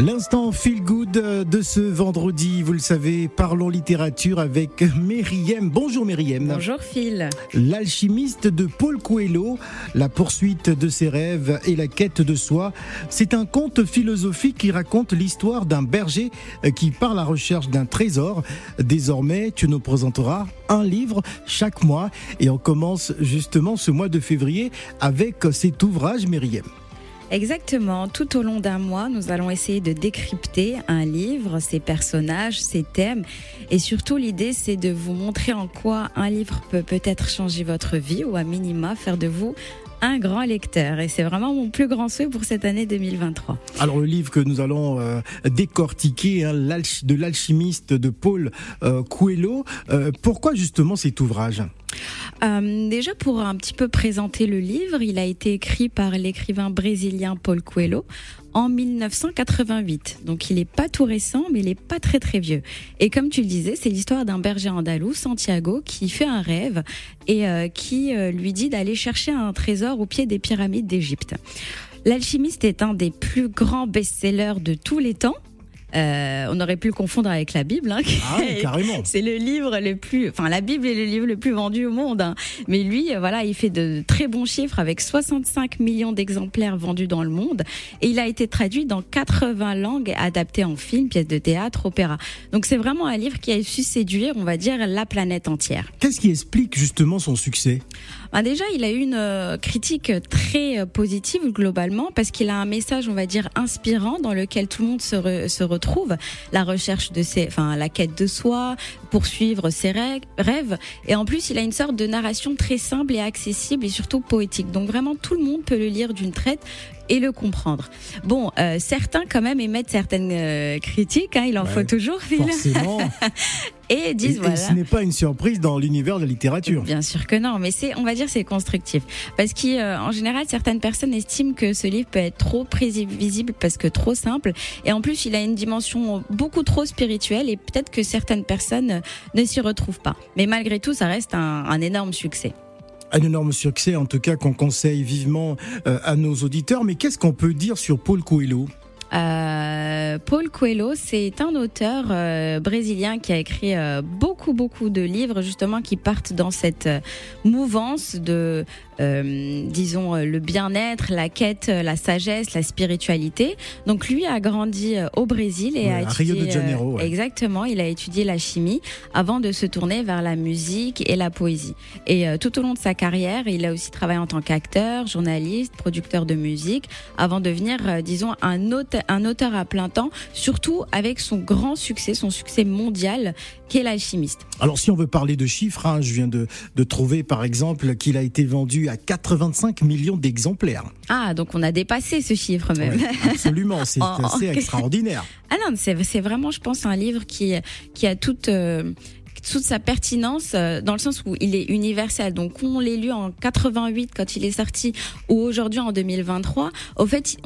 L'instant feel good de ce vendredi, vous le savez, parlons littérature avec Meriem. Bonjour Meriem. Bonjour Phil. L'alchimiste de Paul Coelho, la poursuite de ses rêves et la quête de soi. C'est un conte philosophique qui raconte l'histoire d'un berger qui part à la recherche d'un trésor. Désormais, tu nous présenteras un livre chaque mois et on commence justement ce mois de février avec cet ouvrage Meriem. Exactement. Tout au long d'un mois, nous allons essayer de décrypter un livre, ses personnages, ses thèmes. Et surtout, l'idée, c'est de vous montrer en quoi un livre peut peut-être changer votre vie ou à minima faire de vous un grand lecteur. Et c'est vraiment mon plus grand souhait pour cette année 2023. Alors le livre que nous allons euh, décortiquer, hein, de l'alchimiste de Paul euh, Coelho, euh, pourquoi justement cet ouvrage? Euh, déjà pour un petit peu présenter le livre, il a été écrit par l'écrivain brésilien Paul Coelho en 1988. Donc il n'est pas tout récent, mais il n'est pas très très vieux. Et comme tu le disais, c'est l'histoire d'un berger andalou, Santiago, qui fait un rêve et euh, qui euh, lui dit d'aller chercher un trésor au pied des pyramides d'Égypte. L'alchimiste est un des plus grands best-sellers de tous les temps. Euh, on aurait pu le confondre avec la Bible. Hein, ah, carrément. C'est le livre le plus, enfin la Bible est le livre le plus vendu au monde. Hein. Mais lui, euh, voilà, il fait de très bons chiffres avec 65 millions d'exemplaires vendus dans le monde et il a été traduit dans 80 langues, adapté en film, pièces de théâtre, opéra. Donc c'est vraiment un livre qui a su séduire, on va dire, la planète entière. Qu'est-ce qui explique justement son succès? Bah Déjà, il a eu une euh, critique très positive globalement parce qu'il a un message, on va dire, inspirant dans lequel tout le monde se, se retrouve la recherche de ses, enfin la quête de soi, poursuivre ses rêves. Et en plus, il a une sorte de narration très simple et accessible et surtout poétique. Donc vraiment, tout le monde peut le lire d'une traite et le comprendre. Bon, euh, certains quand même émettent certaines euh, critiques, hein, il en faut toujours, Phil. Forcément. et disent voilà. Et ce n'est pas une surprise dans l'univers de la littérature. Bien sûr que non, mais c'est, on va dire, c'est constructif, parce qu'en général, certaines personnes estiment que ce livre peut être trop prévisible parce que trop simple, et en plus, il a une dimension beaucoup trop spirituelle, et peut-être que certaines personnes ne s'y retrouvent pas. Mais malgré tout, ça reste un, un énorme succès un énorme succès, en tout cas qu'on conseille vivement euh, à nos auditeurs. Mais qu'est-ce qu'on peut dire sur Paul Coelho? Euh, Paul Coelho, c'est un auteur euh, brésilien qui a écrit beaucoup, beaucoup de livres justement qui partent dans cette mouvance de, disons, le bien-être, la quête, la sagesse, la spiritualité. Donc lui a grandi au Brésil et a étudié, Rio de Janeiro. Exactement, il a étudié la chimie avant de se tourner vers la musique et la poésie. Et tout au long de sa carrière, il a aussi travaillé en tant qu'acteur, journaliste, producteur de musique, avant de devenir, disons, un auteur un auteur à plein temps, surtout avec son grand succès, son succès mondial, qu'est l'alchimiste. Alors si on veut parler de chiffres, hein, je viens de, trouver par exemple qu'il a été vendu à 85 millions d'exemplaires. Ah, donc on a dépassé ce chiffre même. absolument, c'est assez extraordinaire. Ah non, c'est vraiment, je pense, un livre qui, qui a toute... Euh, toute sa pertinence euh, dans le sens où il est universel. Donc, on l'ait lu en 88 quand il est sorti ou aujourd'hui en 2023, au fait,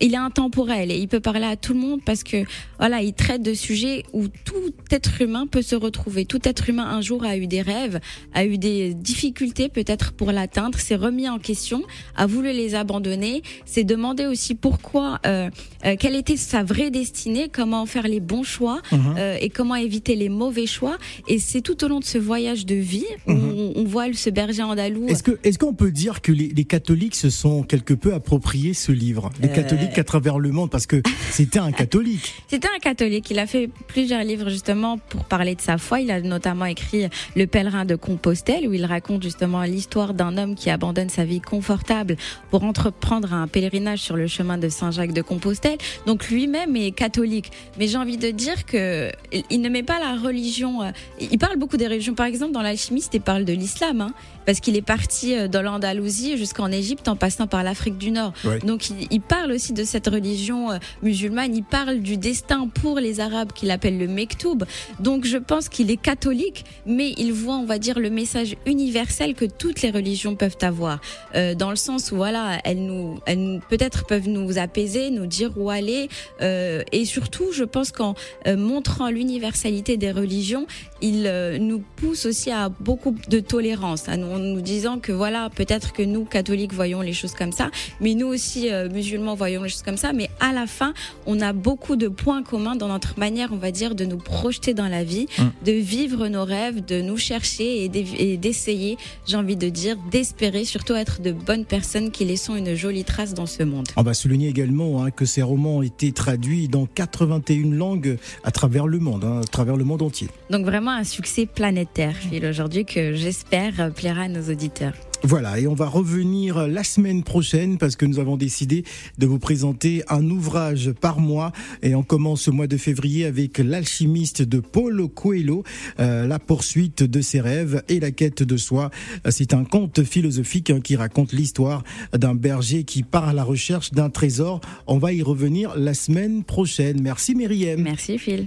il est intemporel et il peut parler à tout le monde parce que voilà, il traite de sujets où tout être humain peut se retrouver. Tout être humain un jour a eu des rêves, a eu des difficultés peut-être pour l'atteindre, s'est remis en question, a voulu les abandonner, s'est demandé aussi pourquoi, euh, euh, quelle était sa vraie destinée, comment faire les bons choix mhm. et comment éviter les mauvais choix. Et c'est tout au long de ce voyage de vie où mhm. on, voit ce berger andalou. Est-ce que est-ce qu'on peut dire que les, catholiques se sont quelque peu appropriés ce livre, les euh. catholiques à travers le monde, parce que c'était un catholique. C'était un catholique. Il a fait plusieurs livres justement pour parler de sa foi. Il a notamment écrit Le pèlerin de Compostelle où il raconte justement l'histoire d'un homme qui abandonne sa vie confortable pour entreprendre un pèlerinage sur le chemin de Saint-Jacques de Compostelle. Donc lui-même est catholique. Mais j'ai envie de dire que il ne met pas la religion. Euh, il parle beaucoup des religions. Par exemple, dans l'alchimiste, il parle de l'islam, hein, parce qu'il est parti euh, dans l'Andalousie jusqu'en Égypte en passant par l'Afrique du Nord. Donc, il, parle aussi de cette religion euh, musulmane. Il parle du destin pour les Arabes qu'il appelle le Mektoub. Donc, je pense qu'il est catholique, mais il voit, on va dire, le message universel que toutes les religions peuvent avoir, euh, dans le sens où voilà, elles nous, elles peut-être peuvent nous apaiser, nous dire où aller, et surtout, je pense qu'en montrant l'universalité des religions, il il nous pousse aussi à beaucoup de tolérance, en nous disant que voilà, peut-être que nous, catholiques, voyons les choses comme ça, mais nous aussi, musulmans, voyons les choses comme ça, mais à la fin, on a beaucoup de points communs dans notre manière, on va dire, de nous projeter dans la vie, mm. de vivre nos rêves, de nous chercher et d'essayer, j'ai envie de dire, d'espérer, surtout être de bonnes personnes qui laissons une jolie trace dans ce monde. On va souligner également hein, que ces romans ont été traduits dans 81 langues à travers le monde, hein, à travers le monde entier. Donc vraiment un succès planétaire, Phil, aujourd'hui, que j'espère plaira à nos auditeurs. Voilà, et on va revenir la semaine prochaine parce que nous avons décidé de vous présenter un ouvrage par mois et on commence ce mois de février avec L'alchimiste de Paulo Coelho, euh, la poursuite de ses rêves et la quête de soi. C'est un conte philosophique hein, qui raconte l'histoire d'un berger qui part à la recherche d'un trésor. On va y revenir la semaine prochaine. Merci Myriam. Merci Phil.